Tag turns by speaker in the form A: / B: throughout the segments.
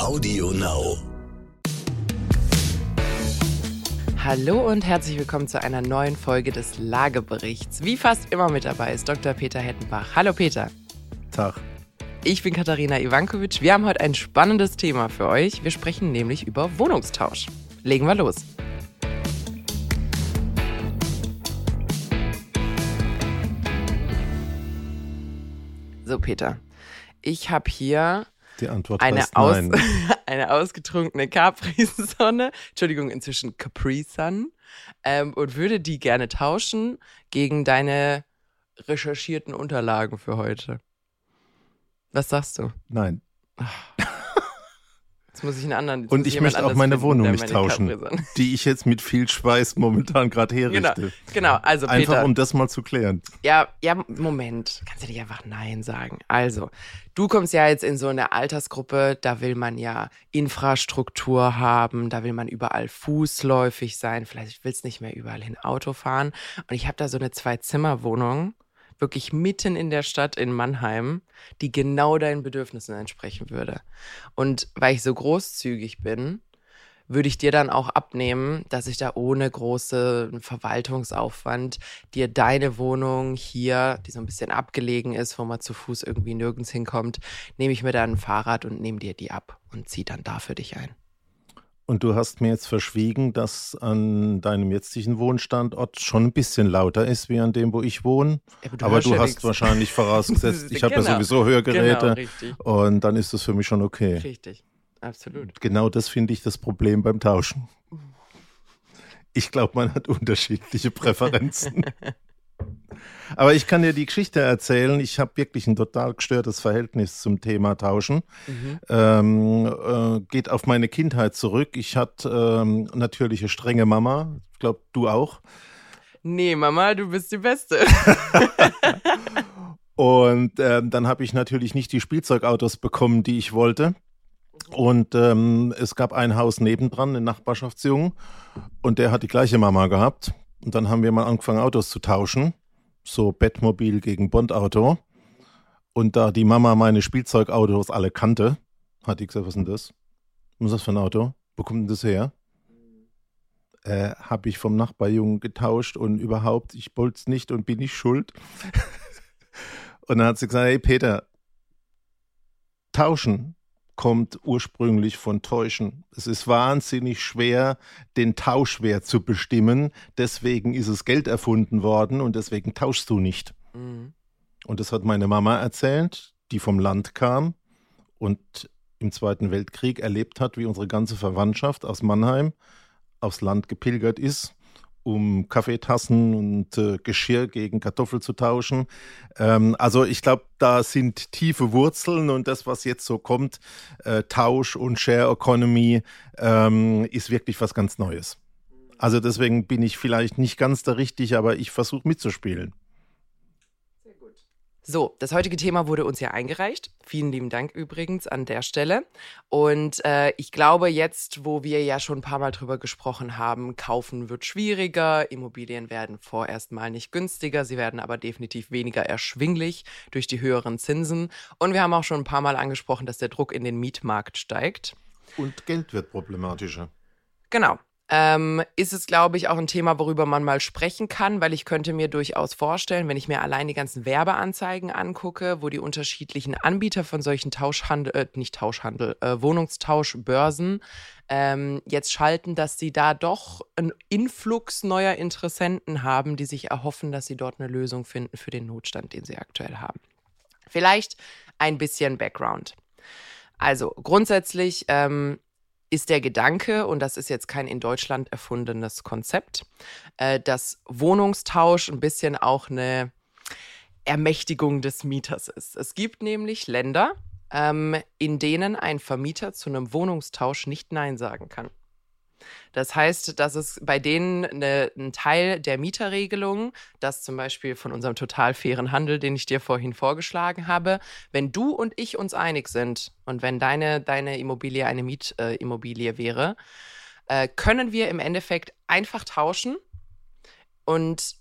A: Audio Now.
B: Hallo und herzlich willkommen zu einer neuen Folge des Lageberichts. Wie fast immer mit dabei ist Dr. Peter Hettenbach. Hallo Peter.
C: Tag.
B: Ich bin Katharina Ivankovic. Wir haben heute ein spannendes Thema für euch. Wir sprechen nämlich über Wohnungstausch. Legen wir los. So, Peter. Ich habe hier
C: Die Antwort
B: eine,
C: heißt
B: aus,
C: nein.
B: eine ausgetrunkene Capri-Sonne, Entschuldigung, inzwischen Capri-Sun, ähm, und würde die gerne tauschen gegen deine recherchierten Unterlagen für heute. Was sagst du?
C: Nein.
B: Jetzt muss ich einen anderen.
C: Und ich möchte auch meine
B: finden,
C: Wohnung nicht
B: meine
C: tauschen, die ich jetzt mit viel Schweiß momentan gerade
B: Genau,
C: herrichte.
B: genau. Also
C: Einfach
B: Peter,
C: um das mal zu klären.
B: Ja, ja, Moment. Kannst du nicht einfach Nein sagen? Also, du kommst ja jetzt in so eine Altersgruppe, da will man ja Infrastruktur haben, da will man überall fußläufig sein, vielleicht willst du nicht mehr überall hin Auto fahren. Und ich habe da so eine Zwei-Zimmer-Wohnung, wirklich mitten in der Stadt in Mannheim, die genau deinen Bedürfnissen entsprechen würde. Und weil ich so großzügig bin, würde ich dir dann auch abnehmen, dass ich da ohne großen Verwaltungsaufwand dir deine Wohnung hier, die so ein bisschen abgelegen ist, wo man zu Fuß irgendwie nirgends hinkommt, nehme ich mir dann ein Fahrrad und nehme dir die ab und ziehe dann da für dich ein.
C: Und du hast mir jetzt verschwiegen, dass an deinem jetzigen Wohnstandort schon ein bisschen lauter ist wie an dem, wo ich wohne.
B: Ja, aber
C: Aber du
B: ja
C: hast
B: nix.
C: wahrscheinlich vorausgesetzt, ich habe ja
B: Genau.
C: sowieso Hörgeräte
B: Genau,
C: und dann ist das für mich schon okay.
B: Richtig, absolut.
C: Genau das finde ich das Problem beim Tauschen. Ich glaube, man hat unterschiedliche Präferenzen. Aber ich kann dir die Geschichte erzählen. Ich habe wirklich ein total gestörtes Verhältnis zum Thema Tauschen.
B: Mhm.
C: Ähm, äh, geht auf meine Kindheit zurück. Ich hatte ähm, natürlich eine strenge Mama. Ich glaube, du auch.
B: Nee, Mama, du bist die Beste.
C: Und ähm, dann habe ich natürlich nicht die Spielzeugautos bekommen, die ich wollte. Und ähm, es gab ein Haus nebendran, einen Nachbarschaftsjungen, und der hat die gleiche Mama gehabt. Und dann haben wir mal angefangen, Autos zu tauschen. So Bettmobil gegen Bondauto. Und da die Mama meine Spielzeugautos alle kannte, hat die gesagt, was ist denn das? Was ist das für ein Auto? Wo kommt denn das her? Äh, habe ich vom Nachbarjungen getauscht und überhaupt, ich wollt's nicht und bin nicht schuld. Und dann hat sie gesagt, hey Peter, tauschen kommt ursprünglich von täuschen. Es ist wahnsinnig schwer, den Tauschwert zu bestimmen. Deswegen ist es Geld erfunden worden und deswegen tauschst du nicht.
B: Mhm.
C: Und das hat meine Mama erzählt, die vom Land kam und im Zweiten Weltkrieg erlebt hat, wie unsere ganze Verwandtschaft aus Mannheim aufs Land gepilgert ist, um Kaffeetassen und äh, Geschirr gegen Kartoffel zu tauschen. Ähm, also ich glaube, da sind tiefe Wurzeln und das, was jetzt so kommt, äh, Tausch und Share Economy, ähm, ist wirklich was ganz Neues. Also deswegen bin ich vielleicht nicht ganz da richtig, aber ich versuche mitzuspielen.
B: So, das heutige Thema wurde uns ja eingereicht. Vielen lieben Dank übrigens an der Stelle. Und äh, ich glaube, jetzt, wo wir ja schon ein paar Mal drüber gesprochen haben, kaufen wird schwieriger, Immobilien werden vorerst mal nicht günstiger, sie werden aber definitiv weniger erschwinglich durch die höheren Zinsen. Und wir haben auch schon ein paar Mal angesprochen, dass der Druck in den Mietmarkt steigt.
C: Und Geld wird problematischer.
B: Genau. Ähm, ist es, glaube ich, auch ein Thema, worüber man mal sprechen kann, weil ich könnte mir durchaus vorstellen, wenn ich mir allein die ganzen Werbeanzeigen angucke, wo die unterschiedlichen Anbieter von solchen Tauschhandel, äh, nicht Tauschhandel, äh, Wohnungstauschbörsen ähm, jetzt schalten, dass sie da doch einen Influx neuer Interessenten haben, die sich erhoffen, dass sie dort eine Lösung finden für den Notstand, den sie aktuell haben. Vielleicht ein bisschen Background. Also grundsätzlich ähm, ist der Gedanke, und das ist jetzt kein in Deutschland erfundenes Konzept, äh, dass Wohnungstausch ein bisschen auch eine Ermächtigung des Mieters ist. Es gibt nämlich Länder, ähm, in denen ein Vermieter zu einem Wohnungstausch nicht Nein sagen kann. Das heißt, dass es bei denen eine, ein Teil der Mieterregelung, das zum Beispiel von unserem total fairen Handel, den ich dir vorhin vorgeschlagen habe, wenn du und ich uns einig sind und wenn deine, deine Immobilie eine Mietimmobilie äh, wäre, äh, können wir im Endeffekt einfach tauschen und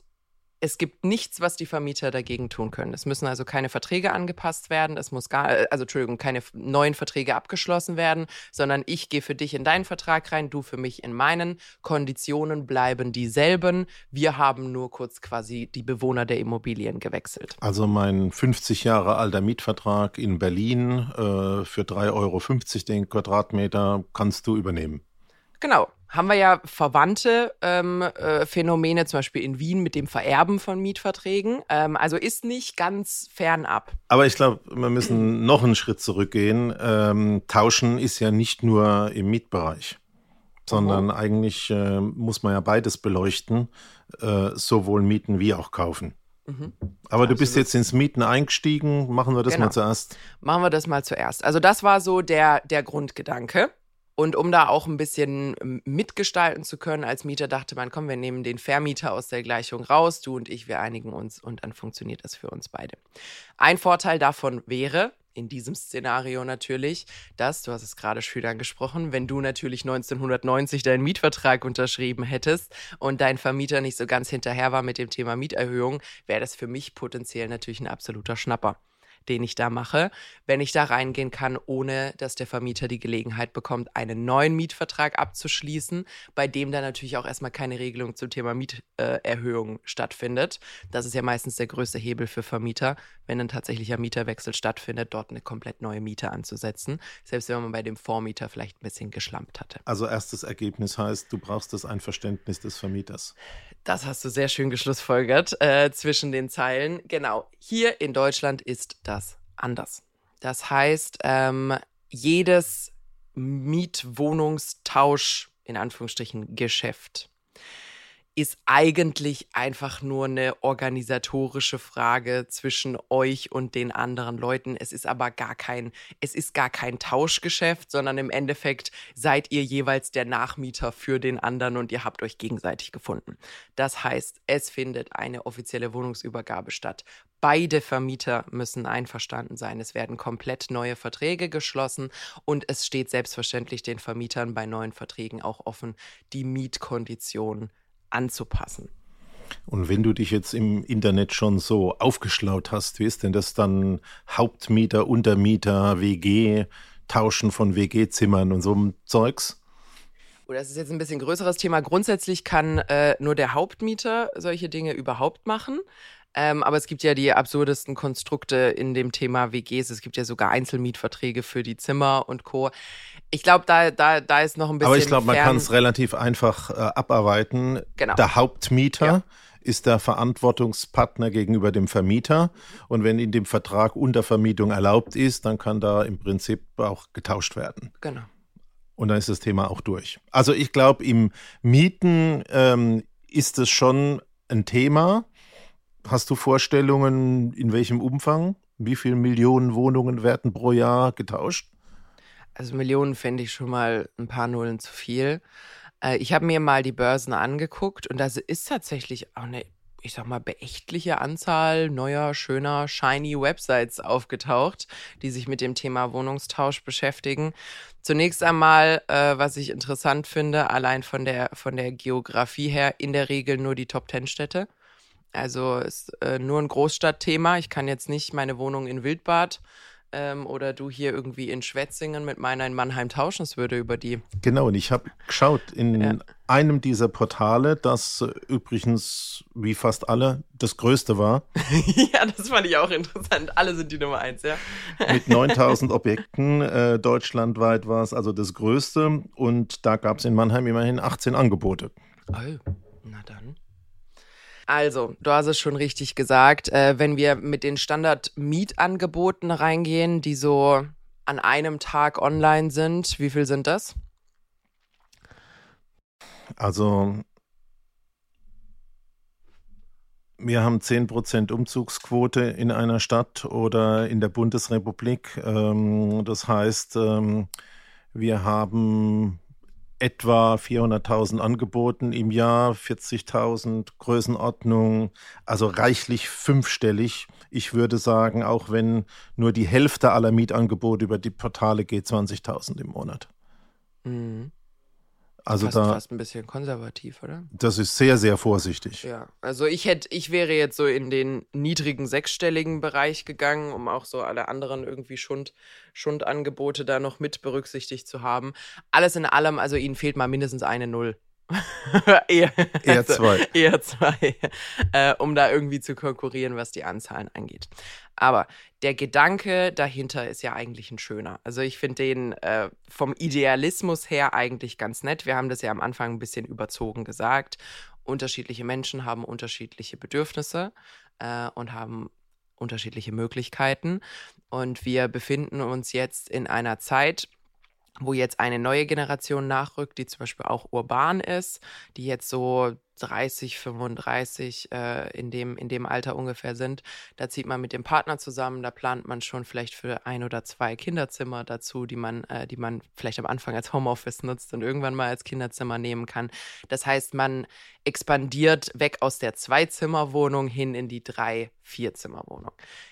B: Es gibt nichts, was die Vermieter dagegen tun können. Es müssen also keine Verträge angepasst werden, es muss gar, äh, also Entschuldigung, keine neuen Verträge abgeschlossen werden, sondern ich gehe für dich in deinen Vertrag rein, du für mich in meinen. Konditionen bleiben dieselben. Wir haben nur kurz quasi die Bewohner der Immobilien gewechselt.
C: Also mein 50 Jahre alter Mietvertrag in Berlin äh, für 3,50 Euro den Quadratmeter kannst du übernehmen.
B: Genau. Haben wir ja verwandte ähm, äh, Phänomene, zum Beispiel in Wien mit dem Vererben von Mietverträgen. Ähm, also ist nicht ganz fernab.
C: Aber ich glaube, wir müssen noch einen Schritt zurückgehen. Ähm, tauschen ist ja nicht nur im Mietbereich, sondern mhm. eigentlich äh, muss man ja beides beleuchten, äh, sowohl mieten wie auch kaufen. Mhm. Aber du bist jetzt ins Mieten eingestiegen. Machen wir das genau. mal zuerst.
B: Machen wir das mal zuerst. Also das war so der, der Grundgedanke. Und um da auch ein bisschen ähm, mitgestalten zu können als Mieter, dachte man, komm, wir nehmen den Vermieter aus der Gleichung raus, du und ich, wir einigen uns und dann funktioniert das für uns beide. Ein Vorteil davon wäre, in diesem Szenario natürlich, dass, du hast es gerade schön angesprochen, wenn du natürlich 1990 deinen Mietvertrag unterschrieben hättest und dein Vermieter nicht so ganz hinterher war mit dem Thema Mieterhöhung, wäre das für mich potenziell natürlich ein absoluter Schnapper den ich da mache, wenn ich da reingehen kann, ohne dass der Vermieter die Gelegenheit bekommt, einen neuen Mietvertrag abzuschließen, bei dem dann natürlich auch erstmal keine Regelung zum Thema Mieterhöhung äh, stattfindet. Das ist ja meistens der größte Hebel für Vermieter, wenn ein tatsächlicher Mieterwechsel stattfindet, dort eine komplett neue Miete anzusetzen, selbst wenn man bei dem Vormieter vielleicht ein bisschen geschlampt hatte.
C: Also erstes Ergebnis heißt, du brauchst das Einverständnis des Vermieters.
B: Das hast du sehr schön geschlussfolgert äh, zwischen den Zeilen. Genau, hier in Deutschland ist das anders. Das heißt, ähm, jedes Mietwohnungstausch, in Anführungsstrichen, Geschäft ist eigentlich einfach nur eine organisatorische Frage zwischen euch und den anderen Leuten. Es ist aber gar kein, es ist gar kein Tauschgeschäft, sondern im Endeffekt seid ihr jeweils der Nachmieter für den anderen und ihr habt euch gegenseitig gefunden. Das heißt, es findet eine offizielle Wohnungsübergabe statt. Beide Vermieter müssen einverstanden sein. Es werden komplett neue Verträge geschlossen und es steht selbstverständlich den Vermietern bei neuen Verträgen auch offen, die Mietkonditionen anzupassen.
C: Und wenn du dich jetzt im Internet schon so aufgeschlaut hast, wie ist denn das dann Hauptmieter, Untermieter, WG, Tauschen von WG-Zimmern und so einem Zeugs?
B: Oh, das ist jetzt ein bisschen größeres Thema. Grundsätzlich kann äh, nur der Hauptmieter solche Dinge überhaupt machen. Ähm, aber es gibt ja die absurdesten Konstrukte in dem Thema WGs. Es gibt ja sogar Einzelmietverträge für die Zimmer und Co. Ich glaube, da, da, da ist noch ein bisschen.
C: Aber ich glaube, man kann es relativ einfach äh, abarbeiten. Genau. Der Hauptmieter. Ja ist der Verantwortungspartner gegenüber dem Vermieter. Und wenn in dem Vertrag Untervermietung erlaubt ist, dann kann da im Prinzip auch getauscht werden.
B: Genau.
C: Und dann ist das Thema auch durch. Also ich glaube, im Mieten ähm, ist es schon ein Thema. Hast du Vorstellungen, in welchem Umfang? Wie viele Millionen Wohnungen werden pro Jahr getauscht?
B: Also Millionen fände ich schon mal ein paar Nullen zu viel. Äh, ich habe mir mal die Börsen angeguckt und da ist tatsächlich auch eine, ich sag mal, beächtliche Anzahl neuer, schöner, shiny Websites aufgetaucht, die sich mit dem Thema Wohnungstausch beschäftigen. Zunächst einmal, äh, was ich interessant finde, allein von der, von der Geografie her, in der Regel nur die Top Ten Städte. Also ist äh, nur ein Großstadtthema. Ich kann jetzt nicht meine Wohnung in Wildbad ähm, oder du hier irgendwie in Schwetzingen mit meiner in Mannheim tauschen. Es würde über die.
C: Genau, und ich habe geschaut in ja. einem dieser Portale, das äh, übrigens wie fast alle das größte war.
B: ja, das fand ich auch interessant. Alle sind die Nummer eins, ja.
C: mit 9000 Objekten äh, deutschlandweit war es also das größte und da gab es in Mannheim immerhin 18 Angebote.
B: Oh, na dann. Also, du hast es schon richtig gesagt. Äh, wenn wir mit den Standard-Mietangeboten reingehen, die so an einem Tag online sind, wie viel sind das?
C: Also, wir haben 10% Umzugsquote in einer Stadt oder in der Bundesrepublik. Ähm, das heißt, ähm, wir haben etwa 400.000 angeboten im Jahr, 40.000 Größenordnung, also reichlich fünfstellig. Ich würde sagen, auch wenn nur die Hälfte aller Mietangebote über die Portale geht, 20.000 im Monat. Mhm. Also
B: fast,
C: da,
B: fast ein bisschen konservativ, oder?
C: das ist sehr, sehr vorsichtig.
B: Ja, also ich hätte, ich wäre jetzt so in den niedrigen sechsstelligen Bereich gegangen, um auch so alle anderen irgendwie Schund, Schundangebote da noch mit berücksichtigt zu haben. Alles in allem, also ihnen fehlt mal mindestens eine Null. eher,
C: Eher zwei.
B: eher zwei, äh, um da irgendwie zu konkurrieren, was die Anzahlen angeht. Aber der Gedanke dahinter ist ja eigentlich ein schöner. Also ich finde den äh, vom Idealismus her eigentlich ganz nett. Wir haben das ja am Anfang ein bisschen überzogen gesagt. Unterschiedliche Menschen haben unterschiedliche Bedürfnisse äh, und haben unterschiedliche Möglichkeiten. Und wir befinden uns jetzt in einer Zeit, wo jetzt eine neue Generation nachrückt, die zum Beispiel auch urban ist, die jetzt so 30, 35 äh, in, dem, in dem Alter ungefähr sind. Da zieht man mit dem Partner zusammen, da plant man schon vielleicht für ein oder zwei Kinderzimmer dazu, die man, äh, die man vielleicht am Anfang als Homeoffice nutzt und irgendwann mal als Kinderzimmer nehmen kann. Das heißt, man expandiert weg aus der Zwei-Zimmer-Wohnung hin in die Drei-, Vier-Zimmer-Wohnung.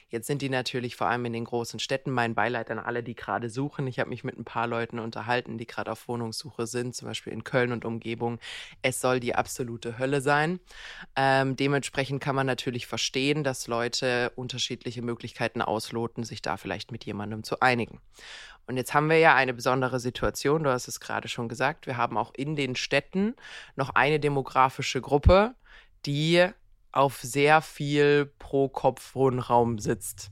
B: Jetzt sind die natürlich vor allem in den großen Städten. Mein Beileid an alle, die gerade suchen. Ich habe mich mit ein paar Leuten unterhalten, die gerade auf Wohnungssuche sind, zum Beispiel in Köln und Umgebung. Es soll die absolute Hölle sein. Ähm, dementsprechend kann man natürlich verstehen, dass Leute unterschiedliche Möglichkeiten ausloten, sich da vielleicht mit jemandem zu einigen. Und jetzt haben wir ja eine besondere Situation, du hast es gerade schon gesagt, wir haben auch in den Städten noch eine demografische Gruppe, die auf sehr viel pro Kopf Wohnraum sitzt.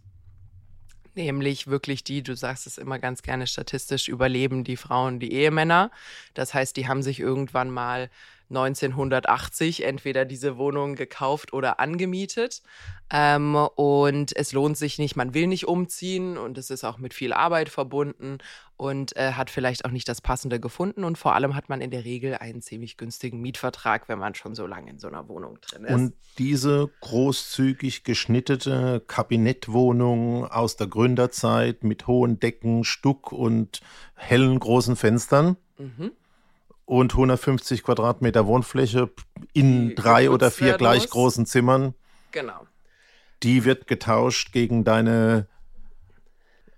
B: Nämlich wirklich die, du sagst es immer ganz gerne statistisch, überleben die Frauen die Ehemänner. Das heißt, die haben sich irgendwann mal 1980 entweder diese Wohnung gekauft oder angemietet. Ähm, und es lohnt sich nicht, man will nicht umziehen und es ist auch mit viel Arbeit verbunden und äh, hat vielleicht auch nicht das Passende gefunden. Und vor allem hat man in der Regel einen ziemlich günstigen Mietvertrag, wenn man schon so lange in so einer Wohnung drin ist.
C: Und diese großzügig geschnittete Kabinettwohnung aus der Gründerzeit mit hohen Decken, Stuck und hellen großen Fenstern
B: mhm.
C: Und 150 Quadratmeter Wohnfläche in
B: Die
C: drei oder vier gleich
B: muss.
C: großen Zimmern,
B: Genau.
C: die wird getauscht gegen deine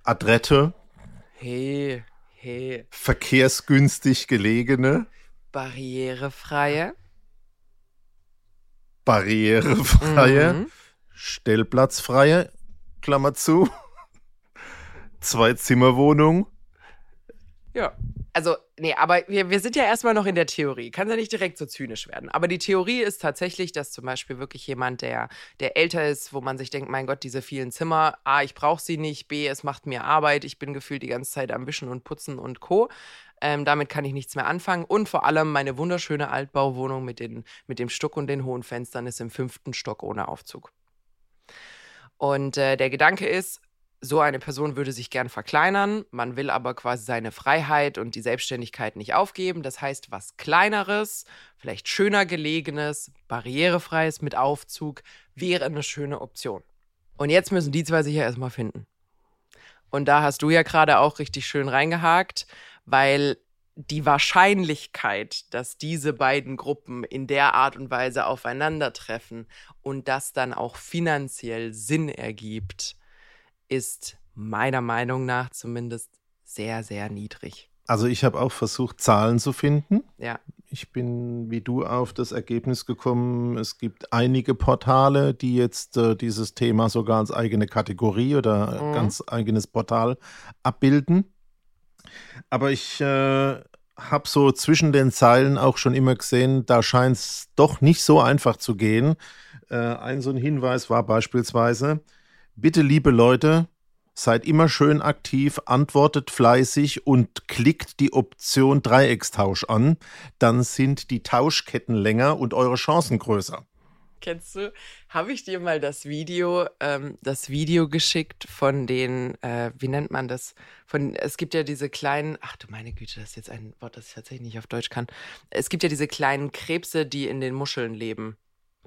C: Adrette,
B: Hey, hey.
C: verkehrsgünstig gelegene,
B: Barrierefreie.
C: barrierefreie,
B: Mhm.
C: stellplatzfreie, Klammer zu, Zwei-Zimmer-Wohnung.
B: Ja. Also, nee, aber wir, wir sind ja erstmal noch in der Theorie. Kann ja nicht direkt so zynisch werden. Aber die Theorie ist tatsächlich, dass zum Beispiel wirklich jemand, der, der älter ist, wo man sich denkt, mein Gott, diese vielen Zimmer, A, ich brauche sie nicht, B, es macht mir Arbeit, ich bin gefühlt die ganze Zeit am Wischen und Putzen und Co. Ähm, damit kann ich nichts mehr anfangen. Und vor allem meine wunderschöne Altbauwohnung mit, den, mit dem Stuck und den hohen Fenstern ist im fünften Stock ohne Aufzug. Und äh, der Gedanke ist, so eine Person würde sich gern verkleinern, man will aber quasi seine Freiheit und die Selbstständigkeit nicht aufgeben. Das heißt, was kleineres, vielleicht schöner gelegenes, barrierefreies mit Aufzug wäre eine schöne Option. Und jetzt müssen die zwei sich ja erstmal finden. Und da hast du ja gerade auch richtig schön reingehakt, weil die Wahrscheinlichkeit, dass diese beiden Gruppen in der Art und Weise aufeinandertreffen und das dann auch finanziell Sinn ergibt, ist meiner Meinung nach zumindest sehr, sehr niedrig.
C: Also ich habe auch versucht, Zahlen zu finden.
B: Ja.
C: Ich bin wie du auf das Ergebnis gekommen, es gibt einige Portale, die jetzt äh, dieses Thema sogar als eigene Kategorie oder
B: Mhm.
C: ganz eigenes Portal abbilden. Aber ich äh, habe so zwischen den Zeilen auch schon immer gesehen, da scheint es doch nicht so einfach zu gehen. Äh, ein so ein Hinweis war beispielsweise, bitte liebe Leute, seid immer schön aktiv, antwortet fleißig und klickt die Option Dreieckstausch an, dann sind die Tauschketten länger und eure Chancen größer.
B: Kennst du, habe ich dir mal das Video, ähm, das Video geschickt von den, äh, wie nennt man das? Von, es gibt ja diese kleinen, ach du meine Güte, das ist jetzt ein Wort, das ich tatsächlich nicht auf Deutsch kann. Es gibt ja diese kleinen Krebse, die in den Muscheln leben.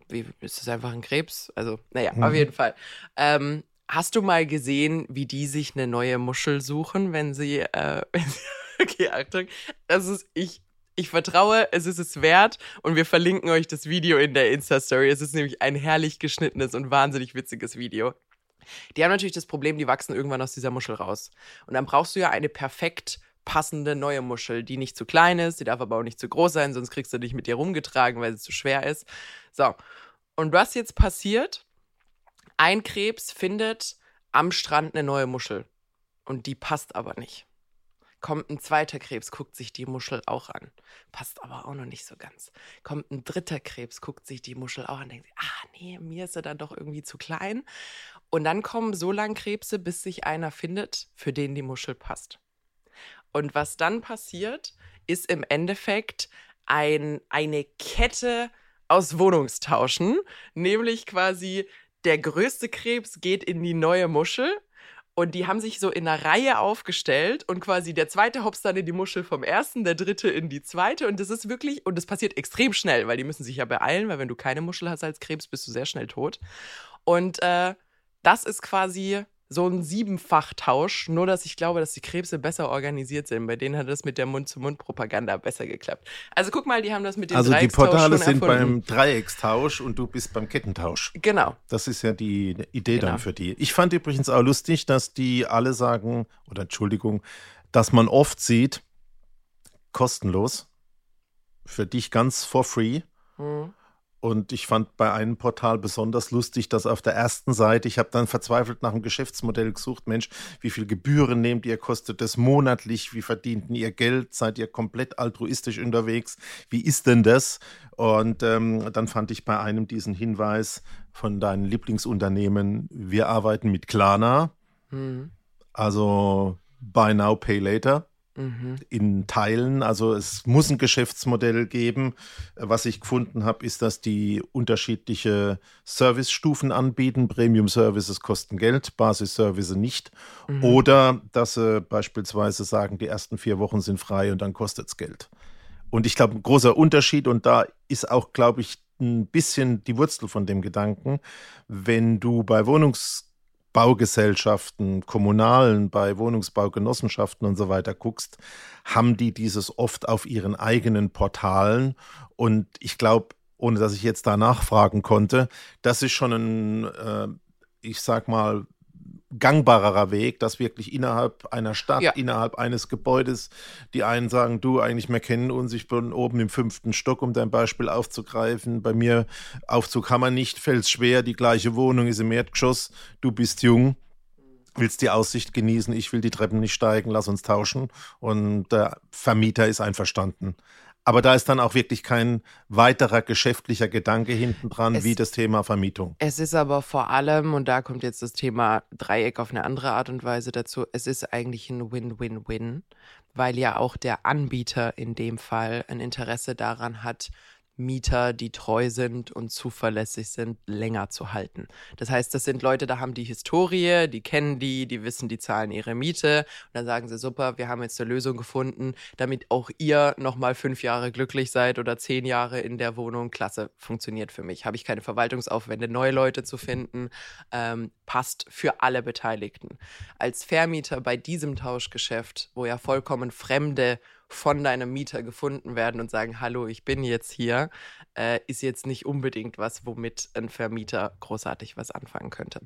B: Wie, ist das einfach ein Krebs? Also, naja,
C: Mhm.
B: auf jeden Fall. Ähm, hast du mal gesehen, wie die sich eine neue Muschel suchen, wenn sie, äh, wenn sie okay, Achtung, das ist, ich, ich vertraue, es ist es wert und wir verlinken euch das Video in der Insta-Story. Es ist nämlich ein herrlich geschnittenes und wahnsinnig witziges Video. Die haben natürlich das Problem, die wachsen irgendwann aus dieser Muschel raus. Und dann brauchst du ja eine perfekt passende neue Muschel, die nicht zu klein ist, die darf aber auch nicht zu groß sein, sonst kriegst du dich mit dir rumgetragen, weil sie zu schwer ist. So. Und was jetzt passiert? Ein Krebs findet am Strand eine neue Muschel und die passt aber nicht. Kommt ein zweiter Krebs, guckt sich die Muschel auch an. Passt aber auch noch nicht so ganz. Kommt ein dritter Krebs, guckt sich die Muschel auch an, denkt ah nee, mir ist er dann doch irgendwie zu klein. Und dann kommen so lange Krebse, bis sich einer findet, für den die Muschel passt. Und was dann passiert, ist im Endeffekt ein, eine Kette aus Wohnungstauschen, nämlich quasi der größte Krebs geht in die neue Muschel und die haben sich so in einer Reihe aufgestellt und quasi der zweite hopst dann in die Muschel vom ersten, der dritte in die zweite. Und das ist wirklich, und das passiert extrem schnell, weil die müssen sich ja beeilen, weil wenn du keine Muschel hast als Krebs, bist du sehr schnell tot. Und äh, das ist quasi so ein Siebenfachtausch, nur dass ich glaube, dass die Krebse besser organisiert sind. Bei denen hat das mit der Mund-zu-Mund-Propaganda besser geklappt. Also guck mal, die haben das mit dem
C: Also die Portale sind
B: erfunden.
C: beim Dreieckstausch und du bist beim Kettentausch.
B: Genau.
C: Das ist ja die Idee
B: Genau.
C: dann für die. Ich fand übrigens auch lustig, dass die alle sagen, oder Entschuldigung, dass man oft sieht, kostenlos, für dich ganz for free.
B: Hm.
C: Und ich fand bei einem Portal besonders lustig, dass auf der ersten Seite, ich habe dann verzweifelt nach einem Geschäftsmodell gesucht, Mensch, wie viel Gebühren nehmt ihr, kostet das monatlich, wie verdient ihr Geld, seid ihr komplett altruistisch unterwegs, wie ist denn das? Und ähm, dann fand ich bei einem diesen Hinweis von deinen Lieblingsunternehmen, wir arbeiten mit Klarna,
B: Hm.
C: also Buy Now, Pay Later
B: Mhm.
C: in Teilen. Also es muss ein Geschäftsmodell geben. Was ich gefunden habe, ist, dass die unterschiedliche Servicestufen anbieten. Premium Services kosten Geld, Basis-Services nicht.
B: Mhm.
C: Oder dass sie beispielsweise sagen, die ersten vier Wochen sind frei und dann kostet es Geld. Und ich glaube, ein großer Unterschied, und da ist auch, glaube ich, ein bisschen die Wurzel von dem Gedanken, wenn du bei Wohnungsbaugesellschaften, kommunalen, bei Wohnungsbaugenossenschaften und so weiter guckst, haben die dieses oft auf ihren eigenen Portalen. Und ich glaube, ohne dass ich jetzt da nachfragen konnte, das ist schon ein, äh, ich sag mal, gangbarerer Weg, dass wirklich innerhalb einer Stadt,
B: Ja.
C: innerhalb eines Gebäudes, die einen sagen, du eigentlich, wir kennen uns, ich bin oben im fünften Stock, um dein Beispiel aufzugreifen. Bei mir Aufzug kann man nicht, fällt schwer, die gleiche Wohnung ist im Erdgeschoss, du bist jung, willst die Aussicht genießen, ich will die Treppen nicht steigen, lass uns tauschen. Und der Vermieter ist einverstanden. Aber da ist dann auch wirklich kein weiterer geschäftlicher Gedanke hinten dran, wie das Thema Vermietung.
B: Es ist aber vor allem, und da kommt jetzt das Thema Dreieck auf eine andere Art und Weise dazu, es ist eigentlich ein Win-Win-Win, weil ja auch der Anbieter in dem Fall ein Interesse daran hat, Mieter, die treu sind und zuverlässig sind, länger zu halten. Das heißt, das sind Leute, da haben die Historie, die kennen die, die wissen, die zahlen ihre Miete und dann sagen sie, super, wir haben jetzt eine Lösung gefunden, damit auch ihr nochmal fünf Jahre glücklich seid oder zehn Jahre in der Wohnung. Klasse, funktioniert für mich. Habe ich keine Verwaltungsaufwände, neue Leute zu finden, ähm, passt für alle Beteiligten. Als Vermieter bei diesem Tauschgeschäft, wo ja vollkommen Fremde von deinem Mieter gefunden werden und sagen, hallo, ich bin jetzt hier, äh, ist jetzt nicht unbedingt was, womit ein Vermieter großartig was anfangen könnte.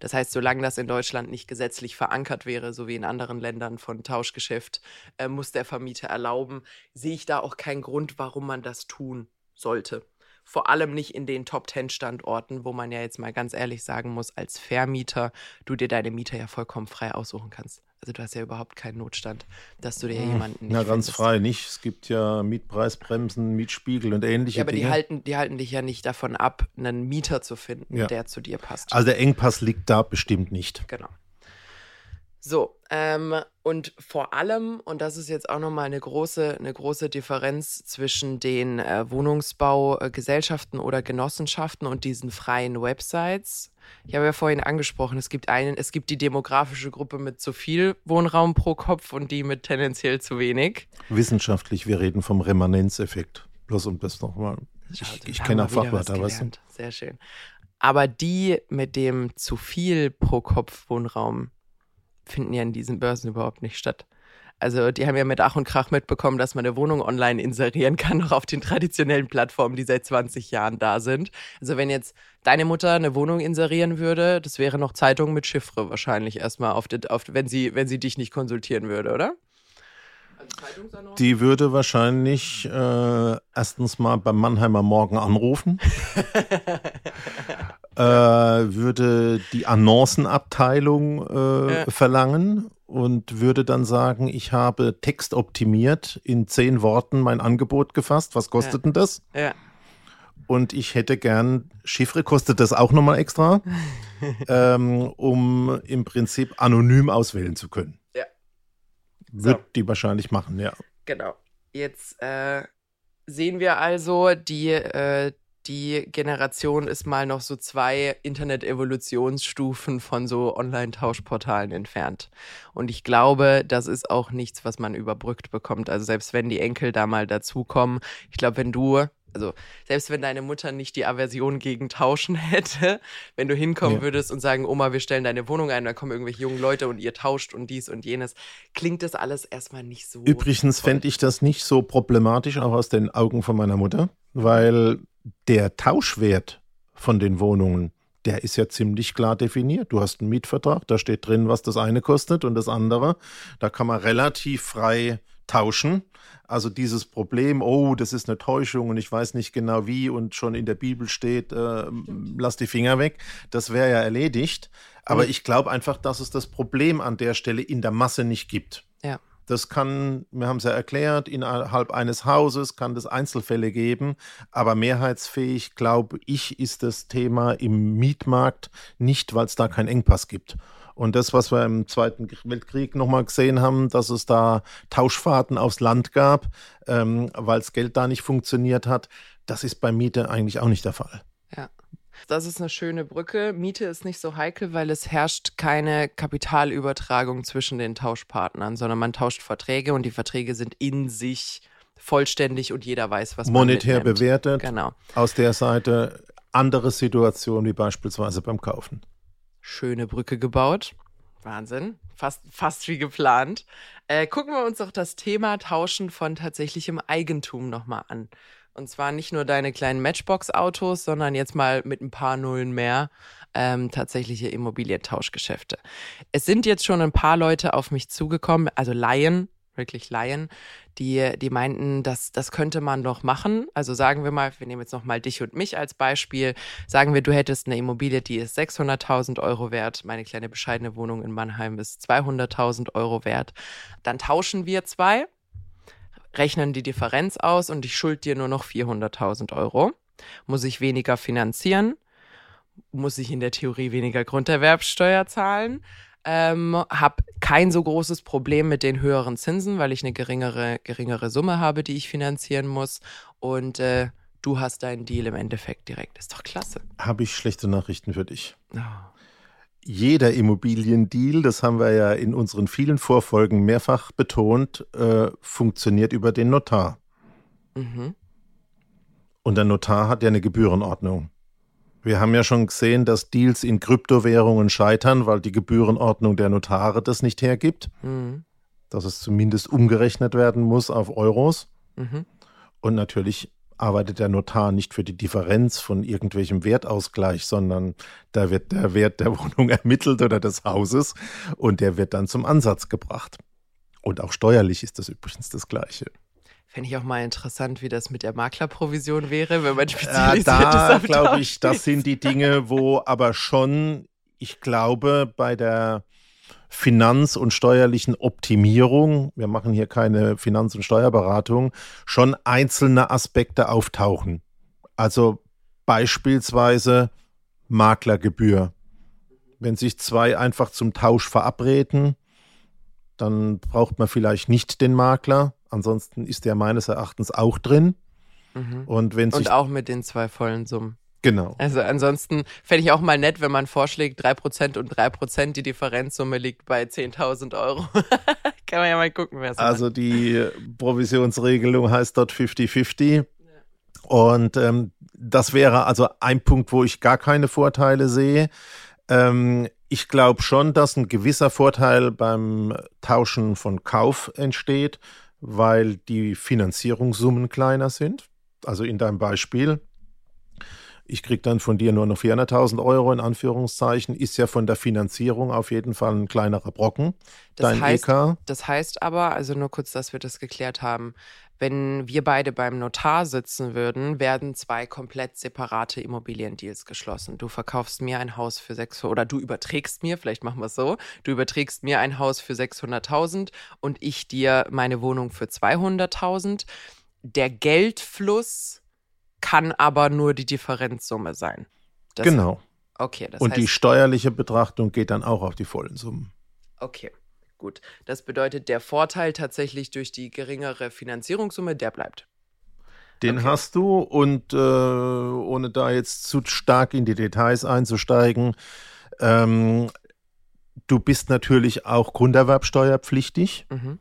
B: Das heißt, solange das in Deutschland nicht gesetzlich verankert wäre, so wie in anderen Ländern von Tauschgeschäft, äh, muss der Vermieter erlauben, sehe ich da auch keinen Grund, warum man das tun sollte. Vor allem nicht in den Top Ten Standorten, wo man ja jetzt mal ganz ehrlich sagen muss, als Vermieter du dir deine Mieter ja vollkommen frei aussuchen kannst. Also du hast ja überhaupt keinen Notstand, dass du dir jemanden nicht
C: Ja, ganz
B: findest.
C: frei nicht. Es gibt ja Mietpreisbremsen, Mietspiegel und ähnliche
B: Ja, aber die
C: Dinge.
B: halten, die halten dich ja nicht davon ab, einen Mieter zu finden,
C: Ja.
B: der zu dir passt.
C: also der Engpass liegt da bestimmt nicht.
B: Genau. So, ähm, und vor allem, und das ist jetzt auch nochmal eine große, eine große Differenz zwischen den äh, Wohnungsbaugesellschaften oder Genossenschaften und diesen freien Websites. Ich habe ja vorhin angesprochen, es gibt einen, es gibt die demografische Gruppe mit zu viel Wohnraum pro Kopf und die mit tendenziell zu wenig.
C: Wissenschaftlich, wir reden vom Remanenzeffekt. Bloß um das nochmal. Ich, ich kenne auch Fachwörter, weißt du?
B: Sehr schön. Aber die mit dem zu viel pro Kopf Wohnraum finden ja in diesen Börsen überhaupt nicht statt. Also die haben ja mit Ach und Krach mitbekommen, dass man eine Wohnung online inserieren kann, noch auf den traditionellen Plattformen, die seit 20 Jahren da sind. Also wenn jetzt deine Mutter eine Wohnung inserieren würde, das wäre noch Zeitung mit Chiffre wahrscheinlich erstmal, auf, den, auf wenn, sie, wenn sie dich nicht konsultieren würde, oder?
C: Die würde wahrscheinlich äh, erstens mal beim Mannheimer Morgen anrufen. äh, würde die Annoncen-Abteilung äh, ja. verlangen und würde dann sagen, ich habe textoptimiert in zehn Worten mein Angebot gefasst. Was kostet ja. denn das? Ja. Und ich hätte gern, Chiffre kostet das auch nochmal extra, ähm, um im Prinzip anonym auswählen zu können. Ja. Wird so. die wahrscheinlich machen, ja.
B: Genau. Jetzt äh, sehen wir also, die, äh, die Generation ist mal noch so zwei Internet-Evolutionsstufen von so Online-Tauschportalen entfernt. Und ich glaube, das ist auch nichts, was man überbrückt bekommt. Also selbst wenn die Enkel da mal dazukommen, ich glaube, wenn du also selbst wenn deine Mutter nicht die Aversion gegen Tauschen hätte, wenn du hinkommen ja. würdest und sagen, Oma, wir stellen deine Wohnung ein, da kommen irgendwelche jungen Leute und ihr tauscht und dies und jenes, klingt das alles erstmal nicht so.
C: Übrigens fände ich das nicht so problematisch, auch aus den Augen von meiner Mutter, weil der Tauschwert von den Wohnungen, der ist ja ziemlich klar definiert. Du hast einen Mietvertrag, da steht drin, was das eine kostet und das andere. Da kann man relativ frei tauschen. Also dieses Problem, oh, das ist eine Täuschung und ich weiß nicht genau wie und schon in der Bibel steht, äh, lass die Finger weg, das wäre ja erledigt. Aber mhm. ich glaube einfach, dass es das Problem an der Stelle in der Masse nicht gibt. Ja. Das kann, wir haben es ja erklärt, innerhalb eines Hauses kann es Einzelfälle geben, aber mehrheitsfähig, glaube ich, ist das Thema im Mietmarkt nicht, weil es da keinen Engpass gibt. Und das, was wir im Zweiten Weltkrieg nochmal gesehen haben, dass es da Tauschfahrten aufs Land gab, ähm, weil das Geld da nicht funktioniert hat, das ist bei Miete eigentlich auch nicht der Fall.
B: Ja. Das ist eine schöne Brücke. Miete ist nicht so heikel, weil es herrscht keine Kapitalübertragung zwischen den Tauschpartnern, sondern man tauscht Verträge und die Verträge sind in sich vollständig und jeder weiß, was
C: man monetär mitnimmt. bewertet. Genau. Aus der Seite andere Situation wie beispielsweise beim Kaufen.
B: Schöne Brücke gebaut. Wahnsinn. Fast, fast wie geplant. Äh, gucken wir uns doch das Thema Tauschen von tatsächlichem Eigentum nochmal an. Und zwar nicht nur deine kleinen Matchbox-Autos, sondern jetzt mal mit ein paar Nullen mehr ähm, tatsächliche Immobilientauschgeschäfte. Es sind jetzt schon ein paar Leute auf mich zugekommen, also Laien, wirklich Laien, die, die meinten, das, das könnte man doch machen. Also sagen wir mal, wir nehmen jetzt nochmal dich und mich als Beispiel. Sagen wir, du hättest eine Immobilie, die ist 600.000 Euro wert. Meine kleine bescheidene Wohnung in Mannheim ist 200.000 Euro wert. Dann tauschen wir zwei rechnen die Differenz aus und ich schuld dir nur noch 400.000 Euro. Muss ich weniger finanzieren? Muss ich in der Theorie weniger Grunderwerbsteuer zahlen? Ähm, habe kein so großes Problem mit den höheren Zinsen, weil ich eine geringere, geringere Summe habe, die ich finanzieren muss. Und äh, du hast deinen Deal im Endeffekt direkt. Ist doch klasse.
C: Habe ich schlechte Nachrichten für dich. Oh jeder Immobiliendeal, das haben wir ja in unseren vielen Vorfolgen mehrfach betont, äh, funktioniert über den Notar. Mhm. Und der Notar hat ja eine Gebührenordnung. Wir haben ja schon gesehen, dass Deals in Kryptowährungen scheitern, weil die Gebührenordnung der Notare das nicht hergibt. Mhm. Dass es zumindest umgerechnet werden muss auf Euros. Mhm. Und natürlich arbeitet der Notar nicht für die Differenz von irgendwelchem Wertausgleich, sondern da wird der Wert der Wohnung ermittelt oder des Hauses und der wird dann zum Ansatz gebracht. Und auch steuerlich ist das übrigens das Gleiche.
B: Fände ich auch mal interessant, wie das mit der Maklerprovision wäre, wenn man spezialisiert ja,
C: da, ist. Da glaube ich, das sind die Dinge, wo aber schon, ich glaube, bei der Finanz- und steuerlichen Optimierung, wir machen hier keine Finanz- und Steuerberatung, schon einzelne Aspekte auftauchen. Also beispielsweise Maklergebühr. Wenn sich zwei einfach zum Tausch verabreden, dann braucht man vielleicht nicht den Makler. Ansonsten ist der meines Erachtens auch drin.
B: Mhm. Und, wenn sich und auch mit den zwei vollen Summen.
C: Genau.
B: Also ansonsten fände ich auch mal nett, wenn man vorschlägt, 3% und 3%, die Differenzsumme liegt bei 10.000 Euro. Kann man ja mal gucken, wer es
C: Also macht. die Provisionsregelung heißt dort 50-50. Ja. Und ähm, das wäre also ein Punkt, wo ich gar keine Vorteile sehe. Ähm, ich glaube schon, dass ein gewisser Vorteil beim Tauschen von Kauf entsteht, weil die Finanzierungssummen kleiner sind. Also in deinem Beispiel, ich kriege dann von dir nur noch 400.000 Euro in Anführungszeichen, ist ja von der Finanzierung auf jeden Fall ein kleinerer Brocken.
B: Das
C: Dein
B: heißt,
C: EK.
B: das heißt aber, also nur kurz, dass wir das geklärt haben, wenn wir beide beim Notar sitzen würden, werden zwei komplett separate Immobiliendeals geschlossen. Du verkaufst mir ein Haus für 600 oder du überträgst mir, vielleicht machen wir es so, du überträgst mir ein Haus für 600.000 und ich dir meine Wohnung für 200.000. Der Geldfluss kann aber nur die Differenzsumme sein. Das,
C: genau.
B: Okay, das
C: Und
B: heißt,
C: die steuerliche Betrachtung geht dann auch auf die vollen Summen.
B: Okay, gut. Das bedeutet, der Vorteil tatsächlich durch die geringere Finanzierungssumme, der bleibt.
C: Den
B: Okay.
C: hast du und äh, ohne da jetzt zu stark in die Details einzusteigen, ähm, du bist natürlich auch Grunderwerbsteuerpflichtig.
B: Mhm.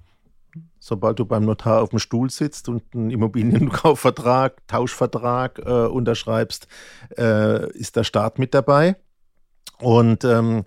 C: Sobald du beim Notar auf dem Stuhl sitzt und einen Immobilienkaufvertrag, Tauschvertrag äh, unterschreibst, äh, ist der Staat mit dabei. Und ähm,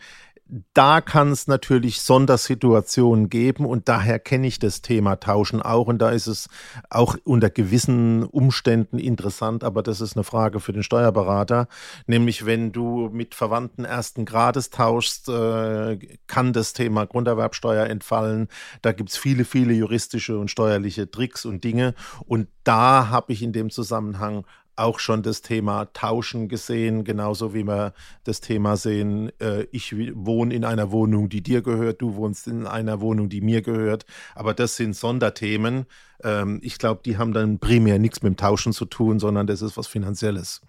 C: da kann es natürlich Sondersituationen geben und daher kenne ich das Thema Tauschen auch und da ist es auch unter gewissen Umständen interessant, aber das ist eine Frage für den Steuerberater. Nämlich wenn du mit Verwandten ersten Grades tauschst, äh, kann das Thema Grunderwerbsteuer entfallen. Da gibt es viele, viele juristische und steuerliche Tricks und Dinge und da habe ich in dem Zusammenhang auch schon das Thema Tauschen gesehen, genauso wie wir das Thema sehen, äh, ich wohne in einer Wohnung, die dir gehört, du wohnst in einer Wohnung, die mir gehört. Aber das sind Sonderthemen. Ähm, ich glaube, die haben dann primär nichts mit dem Tauschen zu tun, sondern das ist was Finanzielles.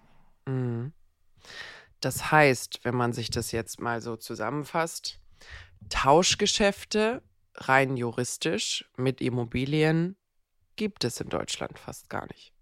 B: Mhm. Das heißt, wenn man sich das jetzt mal so zusammenfasst, Tauschgeschäfte rein juristisch mit Immobilien gibt es in Deutschland fast gar nicht.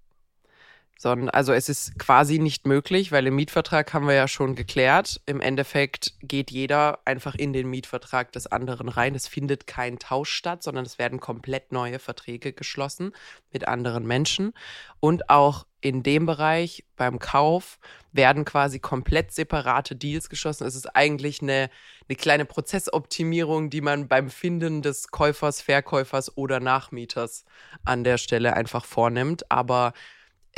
B: Sondern, also es ist quasi nicht möglich, weil im Mietvertrag haben wir ja schon geklärt. Im Endeffekt geht jeder einfach in den Mietvertrag des anderen rein. Es findet kein Tausch statt, sondern es werden komplett neue Verträge geschlossen mit anderen Menschen. Und auch in dem Bereich beim Kauf werden quasi komplett separate Deals geschlossen. Es ist eigentlich eine, eine kleine Prozessoptimierung, die man beim Finden des Käufers, Verkäufers oder Nachmieters an der Stelle einfach vornimmt. Aber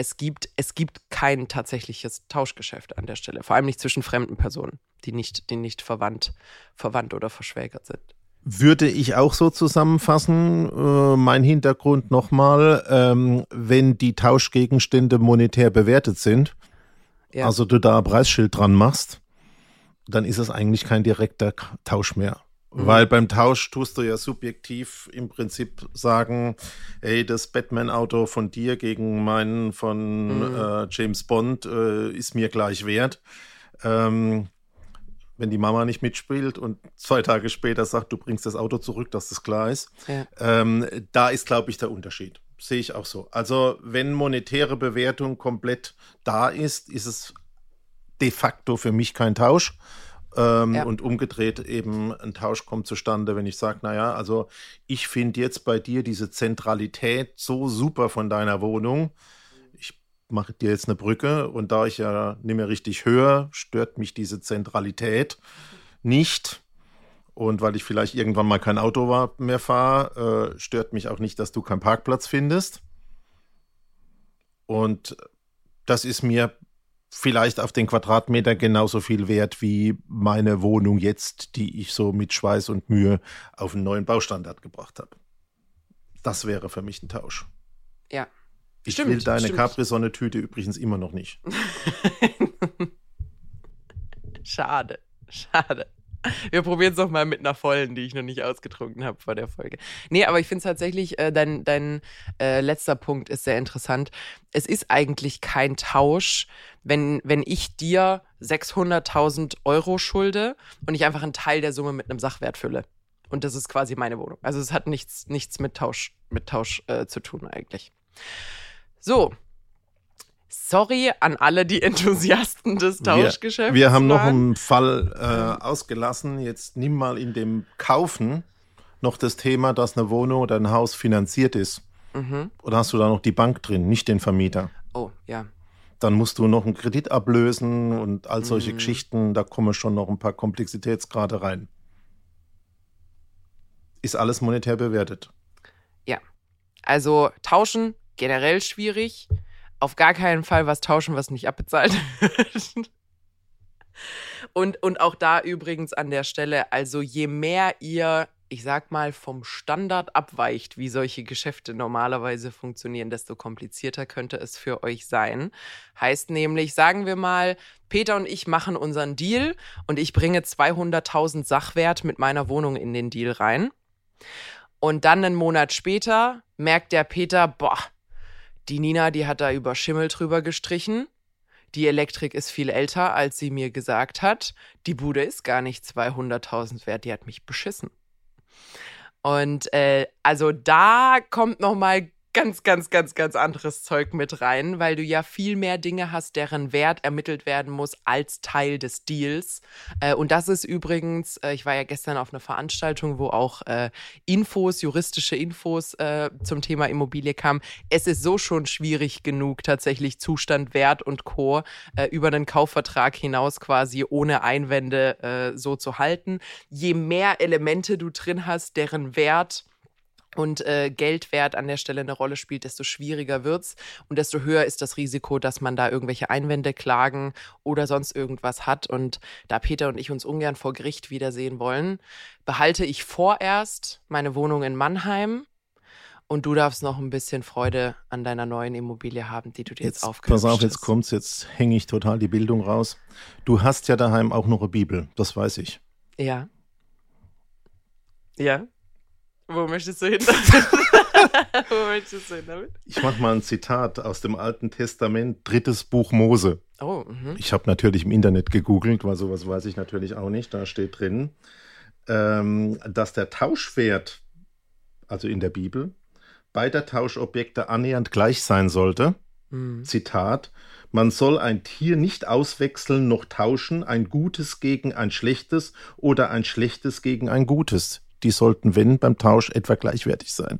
B: es gibt, es gibt kein tatsächliches Tauschgeschäft an der Stelle. Vor allem nicht zwischen fremden Personen, die nicht, die nicht verwandt, verwandt oder verschwägert sind.
C: Würde ich auch so zusammenfassen, äh, mein Hintergrund nochmal, ähm, wenn die Tauschgegenstände monetär bewertet sind,
B: Ja.
C: also du da ein Preisschild dran machst, dann ist es eigentlich kein direkter Tausch mehr.
B: Mhm.
C: Weil beim Tausch tust du ja subjektiv im Prinzip sagen, hey, das Batman-Auto von dir gegen meinen von
B: Mhm.
C: äh, James Bond äh, ist mir gleich wert. Ähm, wenn die Mama nicht mitspielt und zwei Tage später sagt, du bringst das Auto zurück, dass das klar ist.
B: Ja.
C: Ähm, da ist, glaube ich, der Unterschied. Sehe ich auch so. Also, wenn monetäre Bewertung komplett da ist, ist es de facto für mich kein Tausch. Ähm,
B: Ja.
C: Und umgedreht eben ein Tausch kommt zustande, wenn ich sage, naja, also ich finde jetzt bei dir diese Zentralität so super von deiner Wohnung. Ich mache dir jetzt eine Brücke und da ich ja nicht mehr richtig höre, stört mich diese Zentralität nicht. Und weil ich vielleicht irgendwann mal kein Auto mehr fahre, äh, stört mich auch nicht, dass du keinen Parkplatz findest. Und das ist mir vielleicht auf den Quadratmeter genauso viel wert wie meine Wohnung jetzt, die ich so mit Schweiß und Mühe auf einen neuen Baustandard gebracht habe. Das wäre für mich ein Tausch.
B: Ja.
C: Ich
B: Stimmt,
C: will deine. Capri-Sonne-Tüte übrigens immer noch nicht.
B: Schade, schade. Wir probieren es noch mal mit einer vollen, die ich noch nicht ausgetrunken habe vor der Folge. Nee, aber ich finde tatsächlich, äh, dein, dein äh, letzter Punkt ist sehr interessant. Es ist eigentlich kein Tausch, wenn, wenn ich dir 600.000 Euro schulde und ich einfach einen Teil der Summe mit einem Sachwert fülle. Und das ist quasi meine Wohnung. Also es hat nichts, nichts mit Tausch, mit Tausch äh, zu tun eigentlich. So. Sorry an alle die Enthusiasten des Tauschgeschäfts.
C: Wir haben noch
B: waren.
C: einen Fall äh, ausgelassen. Jetzt nimm mal in dem Kaufen noch das Thema, dass eine Wohnung oder ein Haus finanziert ist.
B: Mhm.
C: Oder hast du da noch die Bank drin, nicht den Vermieter?
B: Oh, ja.
C: Dann musst du noch einen Kredit ablösen und all solche
B: Mhm.
C: Geschichten. Da kommen schon noch ein paar Komplexitätsgrade rein. Ist alles monetär bewertet.
B: Also tauschen generell schwierig, auf gar keinen Fall was tauschen, was nicht abbezahlt wird. Und, und auch da übrigens an der Stelle, also je mehr ihr ich sag mal, vom Standard abweicht, wie solche Geschäfte normalerweise funktionieren, desto komplizierter könnte es für euch sein. Heißt nämlich, sagen wir mal, Peter und ich machen unseren Deal und ich bringe 200.000 Sachwert mit meiner Wohnung in den Deal rein. Und dann einen Monat später merkt der Peter, boah, die Nina, die hat da über Schimmel drüber gestrichen. Die Elektrik ist viel älter, als sie mir gesagt hat. Die Bude ist gar nicht 200.000 wert, die hat mich beschissen. Und äh, also da kommt noch mal ganz, ganz, ganz, ganz anderes Zeug mit rein, weil du ja viel mehr Dinge hast, deren Wert ermittelt werden muss als Teil des Deals. Äh, und das ist übrigens, äh, ich war ja gestern auf einer Veranstaltung, wo auch äh, Infos, juristische Infos äh, zum Thema Immobilie kamen. Es ist so schon schwierig genug, tatsächlich Zustand, Wert und Co. Äh, über den Kaufvertrag hinaus quasi ohne Einwände äh, so zu halten. Je mehr Elemente du drin hast, deren Wert und äh, Geldwert an der Stelle eine Rolle spielt, desto schwieriger wird's und desto höher ist das Risiko, dass man da irgendwelche Einwände, Klagen oder sonst irgendwas hat. Und da Peter und ich uns ungern vor Gericht wiedersehen wollen, behalte ich vorerst meine Wohnung in Mannheim. Und du darfst noch ein bisschen Freude an deiner neuen Immobilie haben, die du dir jetzt, jetzt
C: hast. Pass auf, jetzt kommt's, jetzt hänge ich total die Bildung raus. Du hast ja daheim auch noch eine Bibel, das weiß ich.
B: Ja. Ja. Wo möchtest du hin?
C: Wo möchtest du hin damit? Ich mache mal ein Zitat aus dem Alten Testament, drittes Buch Mose. Oh, mh. Ich habe natürlich im Internet gegoogelt, weil sowas weiß ich natürlich auch nicht. Da steht drin, ähm, dass der Tauschwert, also in der Bibel, beider Tauschobjekte annähernd gleich sein sollte. Mhm. Zitat, man soll ein Tier nicht auswechseln noch tauschen, ein Gutes gegen ein Schlechtes oder ein Schlechtes gegen ein Gutes die sollten, wenn beim Tausch, etwa gleichwertig sein.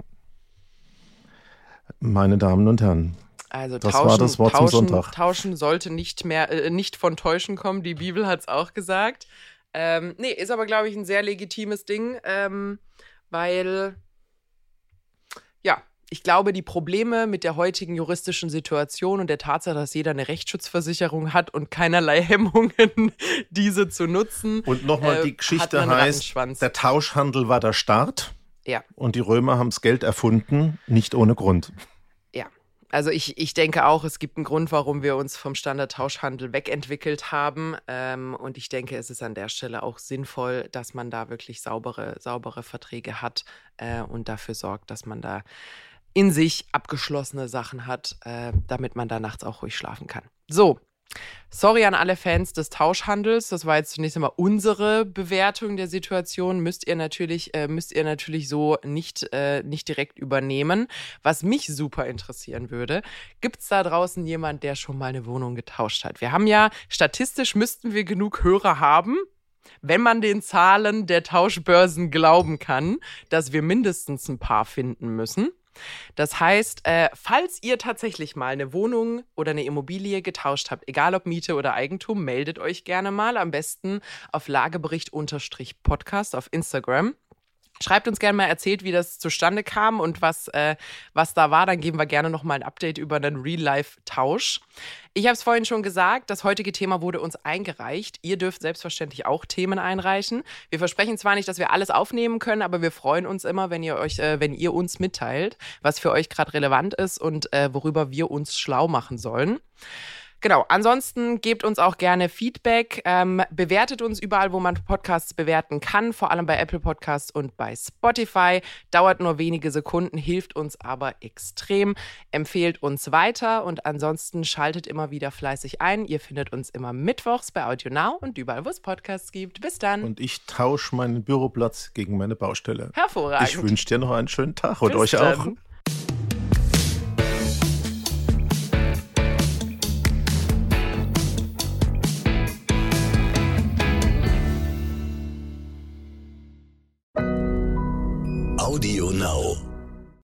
C: Meine Damen und Herren.
B: Also das tauschen, war das Wort tauschen, zum Sonntag. Tauschen sollte nicht mehr, äh, nicht von Täuschen kommen. Die Bibel hat es auch gesagt. Ähm, nee, ist aber, glaube ich, ein sehr legitimes Ding, ähm, weil ja, ich glaube, die Probleme mit der heutigen juristischen Situation und der Tatsache, dass jeder eine Rechtsschutzversicherung hat und keinerlei Hemmungen, diese zu nutzen.
C: Und nochmal, äh, die Geschichte heißt, der Tauschhandel war der Start.
B: Ja.
C: Und die Römer haben das Geld erfunden, nicht ohne Grund.
B: Ja. Also ich, ich denke auch, es gibt einen Grund, warum wir uns vom Standardtauschhandel wegentwickelt haben. Ähm, und ich denke, es ist an der Stelle auch sinnvoll, dass man da wirklich saubere, saubere Verträge hat äh, und dafür sorgt, dass man da in sich abgeschlossene Sachen hat, äh, damit man da nachts auch ruhig schlafen kann. So, Sorry an alle Fans des Tauschhandels. Das war jetzt zunächst einmal unsere Bewertung der Situation. Müsst ihr natürlich, äh, müsst ihr natürlich so nicht, äh, nicht direkt übernehmen. Was mich super interessieren würde, gibt es da draußen jemand, der schon mal eine Wohnung getauscht hat? Wir haben ja, statistisch müssten wir genug Hörer haben, wenn man den Zahlen der Tauschbörsen glauben kann, dass wir mindestens ein paar finden müssen. Das heißt, äh, falls ihr tatsächlich mal eine Wohnung oder eine Immobilie getauscht habt, egal ob Miete oder Eigentum, meldet euch gerne mal. Am besten auf Lagebericht-Podcast auf Instagram. Schreibt uns gerne mal, erzählt, wie das zustande kam und was, äh, was da war. Dann geben wir gerne noch mal ein Update über einen Real-Life-Tausch. Ich habe es vorhin schon gesagt, das heutige Thema wurde uns eingereicht. Ihr dürft selbstverständlich auch Themen einreichen. Wir versprechen zwar nicht, dass wir alles aufnehmen können, aber wir freuen uns immer, wenn ihr euch, äh, wenn ihr uns mitteilt, was für euch gerade relevant ist und äh, worüber wir uns schlau machen sollen. Genau, ansonsten gebt uns auch gerne Feedback, ähm, bewertet uns überall, wo man Podcasts bewerten kann, vor allem bei Apple Podcasts und bei Spotify. Dauert nur wenige Sekunden, hilft uns aber extrem. Empfehlt uns weiter und ansonsten schaltet immer wieder fleißig ein. Ihr findet uns immer mittwochs bei Audio Now und überall, wo es Podcasts gibt. Bis dann.
C: Und ich tausche meinen Büroplatz gegen meine Baustelle.
B: Hervorragend.
C: Ich wünsche dir noch einen schönen Tag und Bis euch dann. auch.
A: Audio Now.